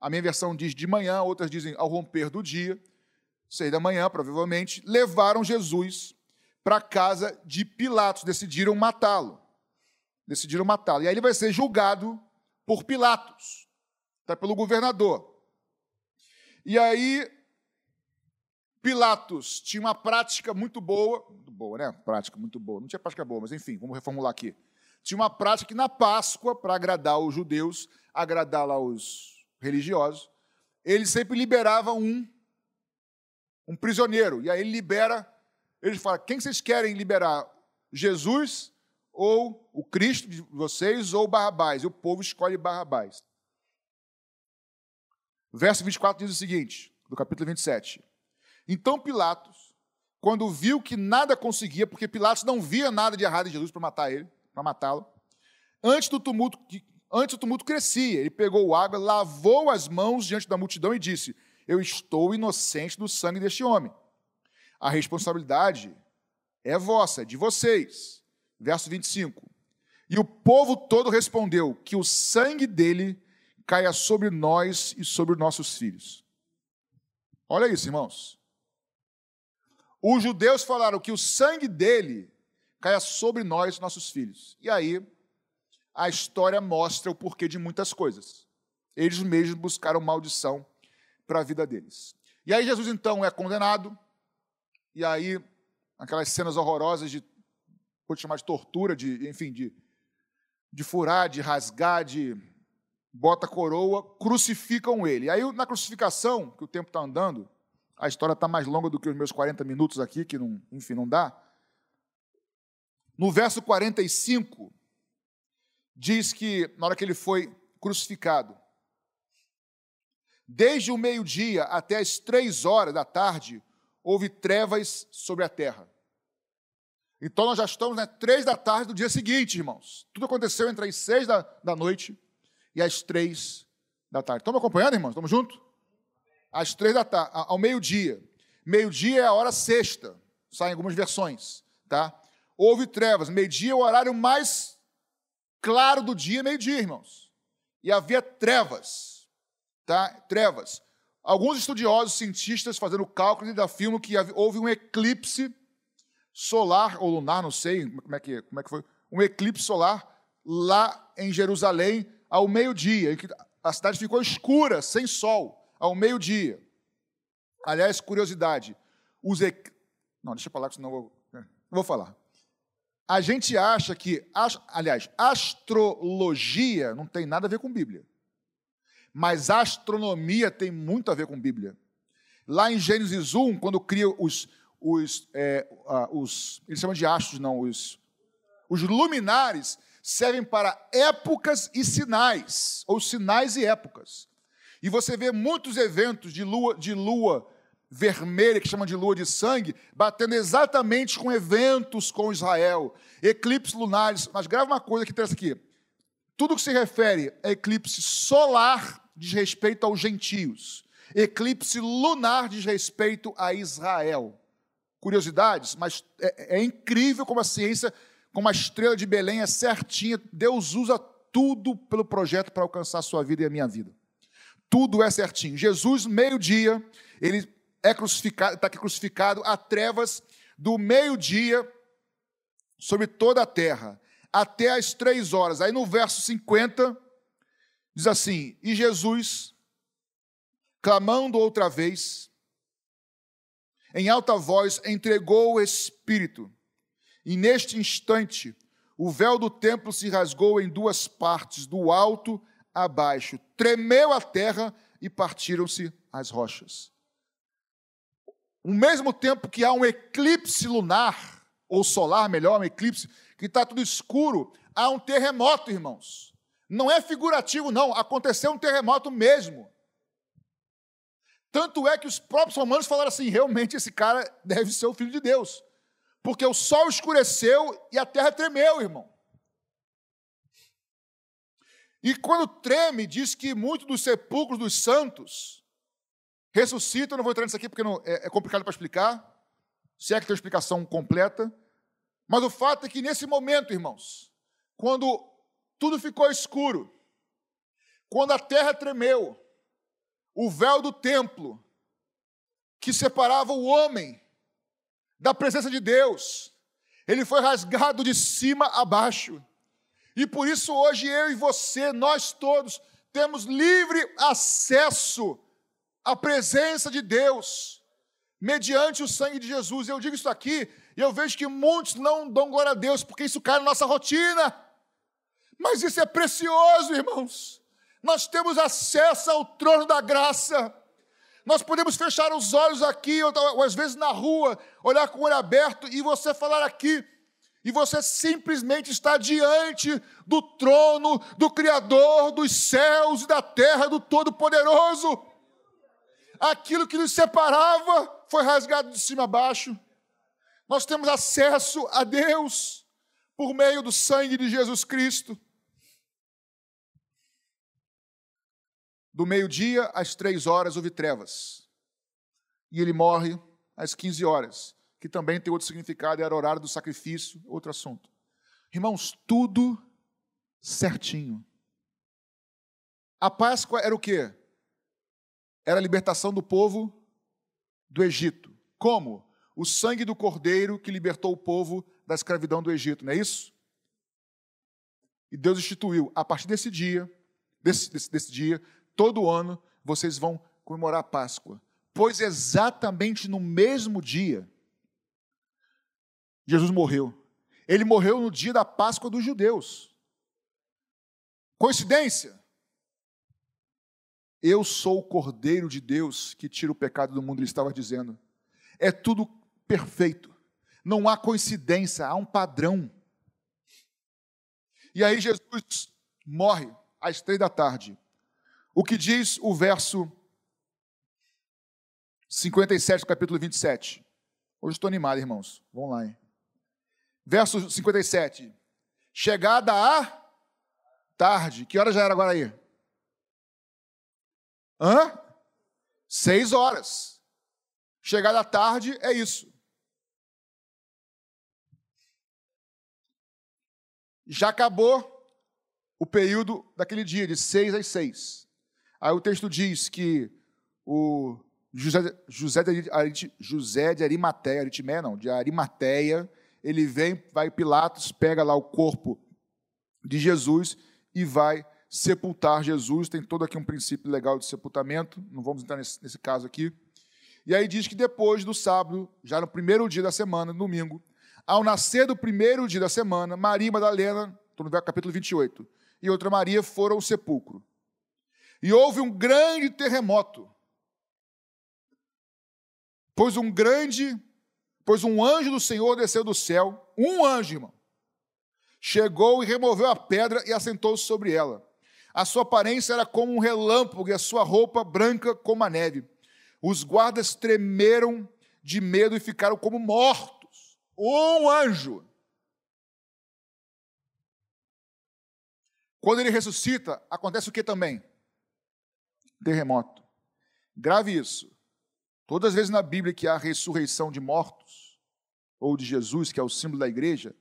A minha versão diz de manhã, outras dizem ao romper do dia, seis da manhã, provavelmente, levaram Jesus para casa de Pilatos, decidiram matá-lo. Decidiram matá-lo. E aí ele vai ser julgado por Pilatos, tá? pelo governador. E aí, Pilatos tinha uma prática muito boa, muito boa, né? Prática muito boa. Não tinha prática boa, mas enfim, vamos reformular aqui. Tinha uma prática que na Páscoa, para agradar os judeus, agradar lá os religiosos, ele sempre liberava um, um prisioneiro. E aí ele libera, ele fala: quem vocês querem liberar? Jesus ou o Cristo de vocês ou Barrabás? E o povo escolhe Barrabás. Verso 24 diz o seguinte, do capítulo 27. Então Pilatos, quando viu que nada conseguia, porque Pilatos não via nada de errado em Jesus para matar ele, para matá-lo, antes do tumulto, antes tumulto crescia, ele pegou água, lavou as mãos diante da multidão e disse: Eu estou inocente do sangue deste homem. A responsabilidade é vossa, é de vocês. Verso 25. E o povo todo respondeu que o sangue dele caia sobre nós e sobre nossos filhos. Olha isso, irmãos. Os judeus falaram que o sangue dele caia sobre nós nossos filhos. E aí, a história mostra o porquê de muitas coisas. Eles mesmos buscaram maldição para a vida deles. E aí, Jesus então é condenado, e aí, aquelas cenas horrorosas de, pode chamar de tortura, de, enfim, de, de furar, de rasgar, de bota coroa, crucificam ele. Aí, na crucificação, que o tempo está andando, a história está mais longa do que os meus 40 minutos aqui, que não, enfim, não dá. No verso 45, diz que na hora que ele foi crucificado, desde o meio-dia até as três horas da tarde, houve trevas sobre a terra. Então nós já estamos nas né, três da tarde do dia seguinte, irmãos. Tudo aconteceu entre as seis da, da noite e as três da tarde. Me acompanhando, irmãos? Estamos juntos? às três da tarde, ao meio-dia. Meio-dia é a hora sexta, saem algumas versões, tá? Houve trevas. Meio-dia é o horário mais claro do dia, meio-dia, irmãos. E havia trevas, tá? Trevas. Alguns estudiosos, cientistas, fazendo cálculo, ainda afirmam que houve um eclipse solar ou lunar, não sei como é que, como é que foi, um eclipse solar lá em Jerusalém ao meio-dia, a cidade ficou escura, sem sol ao meio-dia. Aliás, curiosidade, os não, deixa eu falar, senão eu vou, não vou falar. A gente acha que, aliás, astrologia não tem nada a ver com Bíblia. Mas astronomia tem muito a ver com Bíblia. Lá em Gênesis 1, quando cria os, os, é, os eles chamam de astros, não, os, os luminares servem para épocas e sinais, ou sinais e épocas. E você vê muitos eventos de lua, de lua vermelha, que chama de lua de sangue, batendo exatamente com eventos com Israel, eclipses lunares. Mas grava uma coisa que traz aqui. Tudo que se refere a eclipse solar diz respeito aos gentios. Eclipse lunar diz respeito a Israel. curiosidades, mas é, é incrível como a ciência, como a estrela de Belém é certinha. Deus usa tudo pelo projeto para alcançar a sua vida e a minha vida. Tudo é certinho. Jesus, meio-dia, ele é crucificado, está aqui crucificado a trevas do meio-dia sobre toda a terra, até as três horas. Aí no verso 50, diz assim: E Jesus, clamando outra vez, em alta voz, entregou o Espírito. E neste instante, o véu do templo se rasgou em duas partes, do alto a baixo. Tremeu a terra e partiram-se as rochas. Ao mesmo tempo que há um eclipse lunar, ou solar, melhor, um eclipse, que está tudo escuro, há um terremoto, irmãos. Não é figurativo, não. Aconteceu um terremoto mesmo. Tanto é que os próprios romanos falaram assim: realmente esse cara deve ser o filho de Deus. Porque o sol escureceu e a terra tremeu, irmão. E quando treme, diz que muitos dos sepulcros dos santos ressuscitam. não vou entrar nisso aqui porque não, é, é complicado para explicar, se é que tem explicação completa. Mas o fato é que nesse momento, irmãos, quando tudo ficou escuro, quando a terra tremeu, o véu do templo, que separava o homem da presença de Deus, ele foi rasgado de cima a baixo. E por isso hoje eu e você, nós todos, temos livre acesso à presença de Deus, mediante o sangue de Jesus. Eu digo isso aqui e eu vejo que muitos não dão glória a Deus, porque isso cai na nossa rotina. Mas isso é precioso, irmãos. Nós temos acesso ao trono da graça. Nós podemos fechar os olhos aqui, ou, ou às vezes na rua, olhar com o olho aberto e você falar aqui, e você simplesmente está diante do trono do Criador dos céus e da terra, do Todo-Poderoso. Aquilo que nos separava foi rasgado de cima a baixo. Nós temos acesso a Deus por meio do sangue de Jesus Cristo. Do meio-dia às três horas houve trevas. E ele morre às 15 horas, que também tem outro significado, era horário do sacrifício, outro assunto. Irmãos, tudo certinho. A Páscoa era o quê? Era a libertação do povo do Egito. Como? o sangue do cordeiro que libertou o povo da escravidão do Egito, não é isso? E Deus instituiu, a partir desse dia, desse, desse, desse dia, todo ano, vocês vão comemorar a Páscoa. Pois exatamente no mesmo dia, Jesus morreu. Ele morreu no dia da Páscoa dos judeus. Coincidência? Eu sou o Cordeiro de Deus que tira o pecado do mundo, ele estava dizendo. É tudo perfeito. Não há coincidência, há um padrão. E aí Jesus morre às três da tarde. O que diz o verso 57 do capítulo 27? Hoje estou animado, irmãos. Vamos lá, hein? Verso 57. Chegada a tarde. Que hora já era agora aí? Hã? Seis horas. Chegada à tarde é isso. já acabou o período daquele dia, de seis às seis. Aí o texto diz que o José, José, de, José de Arimateia, Aritimé não, de Arimateia, ele vem, vai Pilatos, pega lá o corpo de Jesus e vai sepultar Jesus. Tem todo aqui um princípio legal de sepultamento, não vamos entrar nesse, nesse caso aqui. E aí diz que depois do sábado, já no primeiro dia da semana, domingo, ao nascer do primeiro dia da semana, Maria Madalena, estou no capítulo 28, e outra Maria foram ao sepulcro. E houve um grande terremoto. Pois um grande, pois um anjo do Senhor desceu do céu, um anjo, irmão, chegou e removeu a pedra e assentou-se sobre ela. A sua aparência era como um relâmpago e a sua roupa branca como a neve. Os guardas tremeram de medo e ficaram como mortos um anjo. Quando ele ressuscita, acontece o que também? Terremoto. Grave isso. Todas as vezes na Bíblia que há ressurreição de mortos, ou de Jesus, que é o símbolo da igreja,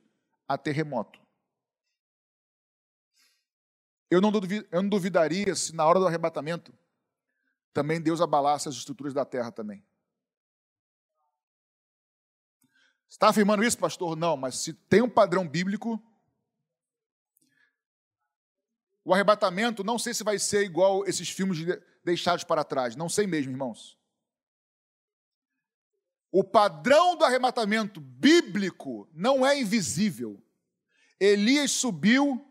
a terremoto. Eu não, eu não duvidaria se na hora do arrebatamento também Deus abalasse as estruturas da terra também. Está afirmando isso, pastor? Não, mas se tem um padrão bíblico, o arrebatamento, não sei se vai ser igual esses filmes deixados para trás. Não sei mesmo, irmãos. O padrão do arrebatamento bíblico não é invisível. Elias subiu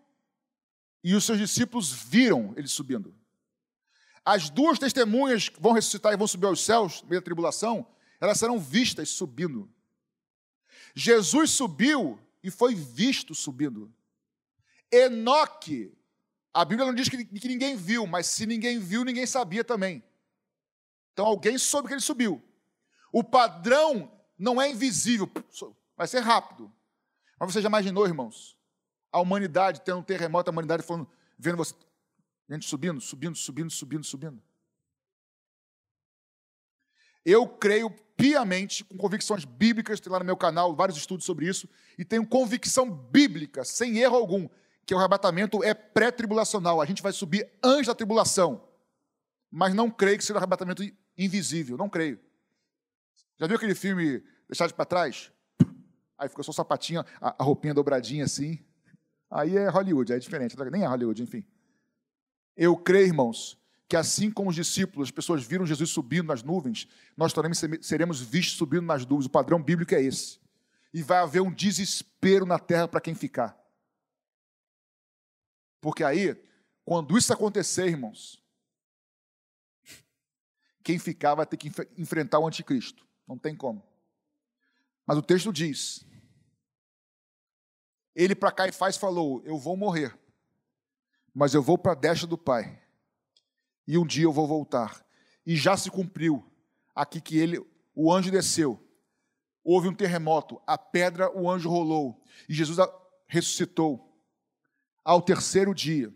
e os seus discípulos viram ele subindo. As duas testemunhas que vão ressuscitar e vão subir aos céus, meio da tribulação, elas serão vistas subindo. Jesus subiu e foi visto subindo. Enoque a Bíblia não diz que, que ninguém viu, mas se ninguém viu, ninguém sabia também. Então alguém soube que ele subiu. O padrão não é invisível, vai ser rápido. Mas você já imaginou, irmãos? A humanidade tendo um terremoto, a humanidade falando, vendo você, gente subindo, subindo, subindo, subindo, subindo. Eu creio piamente, com convicções bíblicas, tem lá no meu canal vários estudos sobre isso, e tenho convicção bíblica, sem erro algum, que o arrebatamento é pré-tribulacional, a gente vai subir antes da tribulação. Mas não creio que seja um arrebatamento invisível, não creio. Já viu aquele filme Deixado para Trás? Aí ficou só o sapatinho, a, roupinha dobradinha assim. Aí é Hollywood, é diferente, nem é Hollywood, enfim. Eu creio, irmãos, que assim como os discípulos, as pessoas viram Jesus subindo nas nuvens, nós também seremos vistos subindo nas nuvens. O padrão bíblico é esse. E vai haver um desespero na terra para quem ficar. Porque aí, quando isso acontecer, irmãos, quem ficar vai ter que enfrentar o anticristo. Não tem como. Mas o texto diz: Ele para Caifás falou: Eu vou morrer, mas eu vou para a destra do Pai, e um dia eu vou voltar. E já se cumpriu aqui que ele, o anjo desceu, houve um terremoto, a pedra, o anjo rolou, e Jesus ressuscitou ao terceiro dia,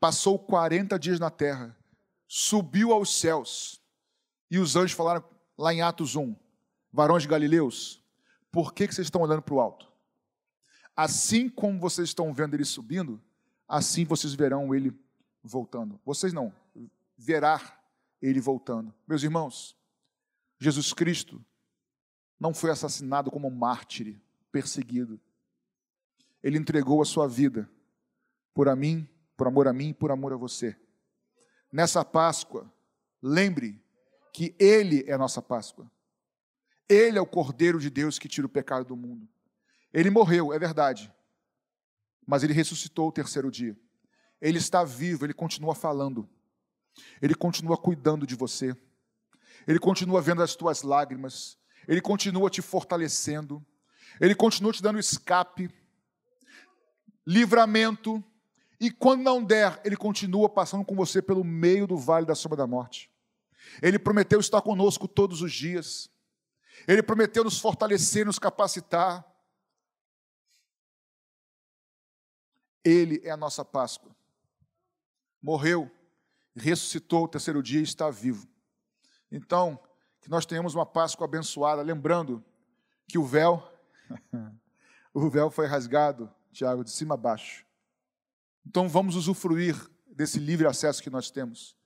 passou 40 dias na terra, subiu aos céus, e os anjos falaram lá em Atos 1, varões de Galileus, por que, que vocês estão olhando para o alto? Assim como vocês estão vendo ele subindo, assim vocês verão ele voltando. Vocês não, verá ele voltando. Meus irmãos, Jesus Cristo não foi assassinado como um mártir, perseguido. Ele entregou a sua vida por a mim, por amor a mim por amor a você. Nessa Páscoa, lembre que Ele é a nossa Páscoa. Ele é o Cordeiro de Deus que tira o pecado do mundo. Ele morreu, é verdade, mas ele ressuscitou o terceiro dia. Ele está vivo, ele continua falando. Ele continua cuidando de você. Ele continua vendo as tuas lágrimas. Ele continua te fortalecendo. Ele continua te dando escape, livramento, e quando não der, ele continua passando com você pelo meio do vale da sombra da morte. Ele prometeu estar conosco todos os dias. Ele prometeu nos fortalecer, nos capacitar. Ele é a nossa Páscoa. Morreu, ressuscitou o terceiro dia e está vivo. Então, que nós tenhamos uma Páscoa abençoada, lembrando que o véu, [laughs] o véu foi rasgado, Tiago, de cima a baixo. Então vamos usufruir desse livre acesso que nós temos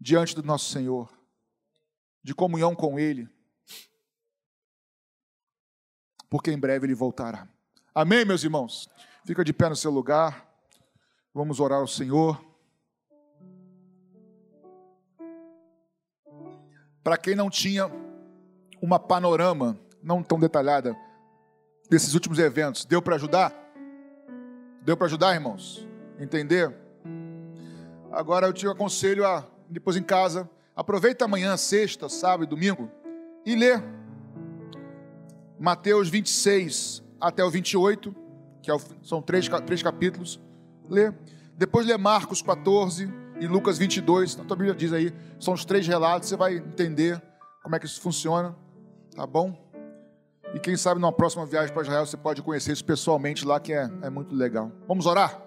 diante do nosso Senhor, de comunhão com Ele, porque em breve Ele voltará. Amém, meus irmãos? Fica de pé no seu lugar, vamos orar ao Senhor. Para quem não tinha uma panorama não tão detalhada desses últimos eventos, deu para ajudar? Deu para ajudar, irmãos? Entender? Agora eu te aconselho a, depois em casa, aproveita amanhã, sexta, sábado e domingo, e lê Mateus 26 até o 28, que é são três, três capítulos. Lê. Depois lê Marcos 14 e Lucas 22. Então, a Bíblia diz aí, são os três relatos, você vai entender como é que isso funciona. Tá bom? E quem sabe numa próxima viagem para Israel você pode conhecer isso pessoalmente lá, que é, é muito legal. Vamos orar?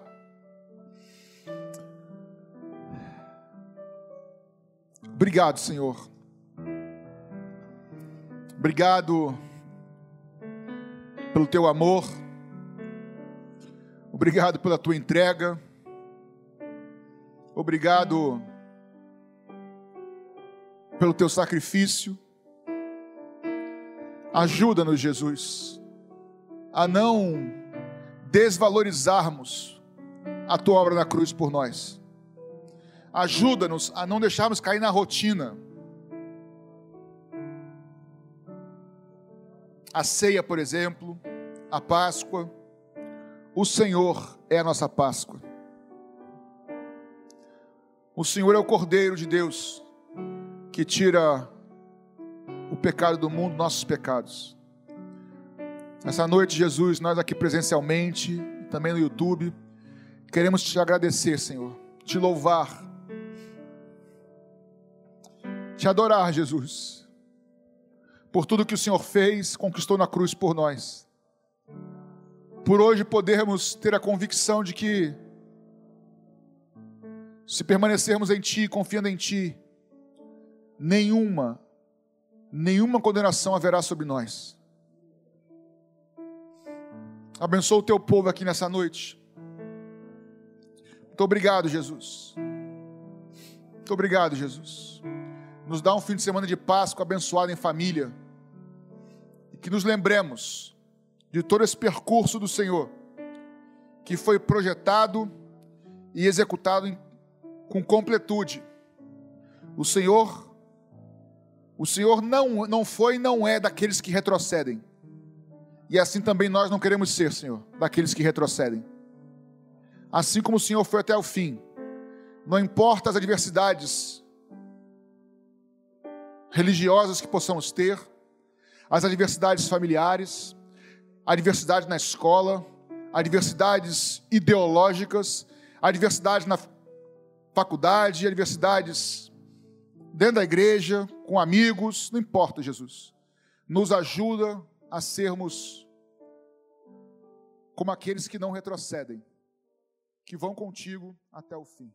Obrigado, Senhor. Obrigado pelo teu amor, obrigado pela tua entrega, obrigado pelo teu sacrifício. Ajuda-nos, Jesus, a não desvalorizarmos a tua obra na cruz por nós. Ajuda-nos a não deixarmos cair na rotina. A ceia, por exemplo, a Páscoa, o Senhor é a nossa Páscoa. O Senhor é o Cordeiro de Deus que tira o pecado do mundo, nossos pecados. Essa noite, Jesus, nós aqui presencialmente, também no YouTube, queremos te agradecer, Senhor, te louvar, te adorar, Jesus, por tudo que o Senhor fez, conquistou na cruz por nós. Por hoje podermos ter a convicção de que, se permanecermos em Ti, confiando em Ti, nenhuma, nenhuma condenação haverá sobre nós. Abençoa o teu povo aqui nessa noite. Muito obrigado, Jesus. Muito obrigado, Jesus. Nos dá um fim de semana de Páscoa abençoado em família. E que nos lembremos de todo esse percurso do Senhor, que foi projetado e executado com completude. O Senhor o Senhor não, não foi e não é daqueles que retrocedem. E assim também nós não queremos ser, Senhor, daqueles que retrocedem. Assim como o Senhor foi até o fim, não importa as adversidades religiosas que possamos ter, as adversidades familiares, adversidade na escola, adversidades ideológicas, adversidades na faculdade, adversidades dentro da igreja, com amigos, não importa, Jesus. Nos ajuda a sermos como aqueles que não retrocedem, que vão contigo até o fim.